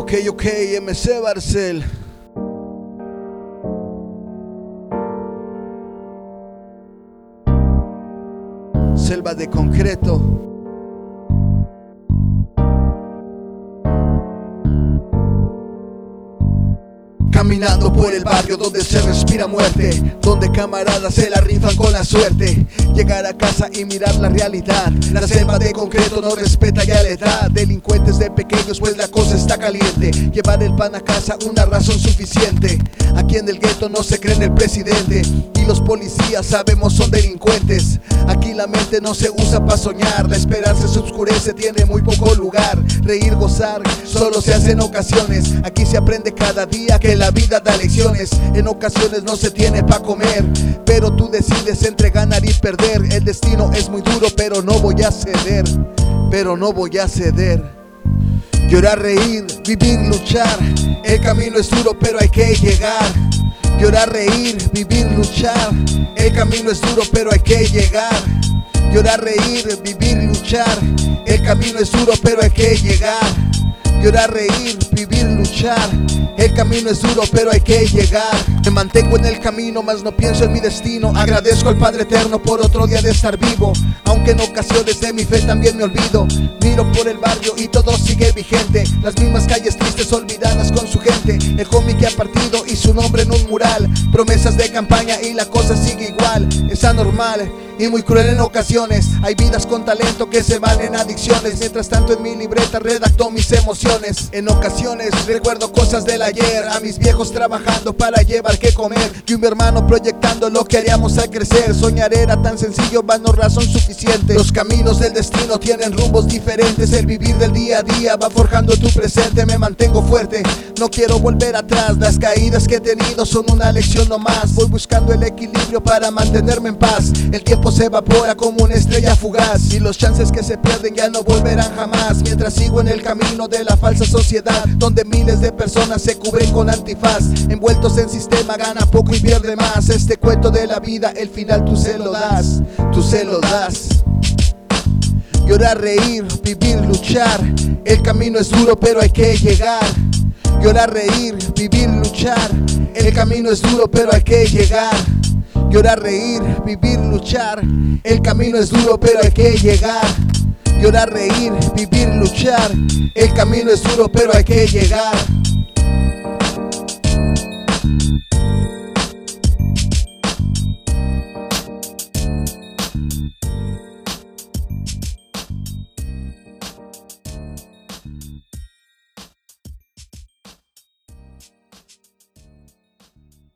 Ok, ok, MC Barcel. Selva de concreto. Caminando por el barrio donde se respira muerte, donde camaradas se la rifan con la suerte. Llegar a casa y mirar la realidad. La selva de concreto no respeta ya la edad. Delincuentes de pequeños, pues la cosa está caliente. Llevar el pan a casa, una razón suficiente. Aquí en el gueto no se cree en el presidente. Y los policías sabemos son delincuentes. La mente no se usa para soñar. La esperanza se oscurece, tiene muy poco lugar. Reír, gozar, solo se hace en ocasiones. Aquí se aprende cada día que la vida da lecciones. En ocasiones no se tiene para comer, pero tú decides entre ganar y perder. El destino es muy duro, pero no voy a ceder. Pero no voy a ceder. Llorar, reír, vivir, luchar. El camino es duro, pero hay que llegar. Llorar, reír, vivir, luchar. El camino es duro, pero hay que llegar. Llorar, reír, vivir, luchar. El camino es duro, pero hay que llegar. Llorar, reír, vivir, luchar. El camino es duro, pero hay que llegar. Me mantengo en el camino, mas no pienso en mi destino. Agradezco al Padre Eterno por otro día de estar vivo. Aunque en ocasiones de mi fe también me olvido. Miro por el barrio y todo sigue vigente. Las mismas calles tristes olvidadas con su gente. El homie que ha partido y su nombre en un mural. Promesas de campaña y la cosa sigue igual. Es anormal y muy cruel en ocasiones. Hay vidas con talento que se van en adicciones. Mientras tanto en mi libreta redacto mis emociones. En ocasiones recuerdo cosas del ayer. A mis viejos trabajando para llevar que comer. Yo y mi hermano proyectando lo que haríamos al crecer. Soñar era tan sencillo, no razón suficiente. Los caminos del destino tienen rumbos diferentes. El vivir del día a día va forjando tu presente. Me mantengo fuerte, no quiero volver atrás. Las caídas que he tenido son una lección no más. Voy buscando el equilibrio para mantenerme en paz. El se evapora como una estrella fugaz. Y los chances que se pierden ya no volverán jamás. Mientras sigo en el camino de la falsa sociedad, donde miles de personas se cubren con antifaz. Envueltos en sistema, gana poco y pierde más. Este cuento de la vida, el final tú se lo das. Tú se lo das. Llorar, reír, vivir, luchar. El camino es duro, pero hay que llegar. Llorar, reír, vivir, luchar. El camino es duro, pero hay que llegar. Llorar, reír, vivir, luchar. El camino es duro, pero hay que llegar. Llorar, reír, vivir, luchar. El camino es duro, pero hay que llegar.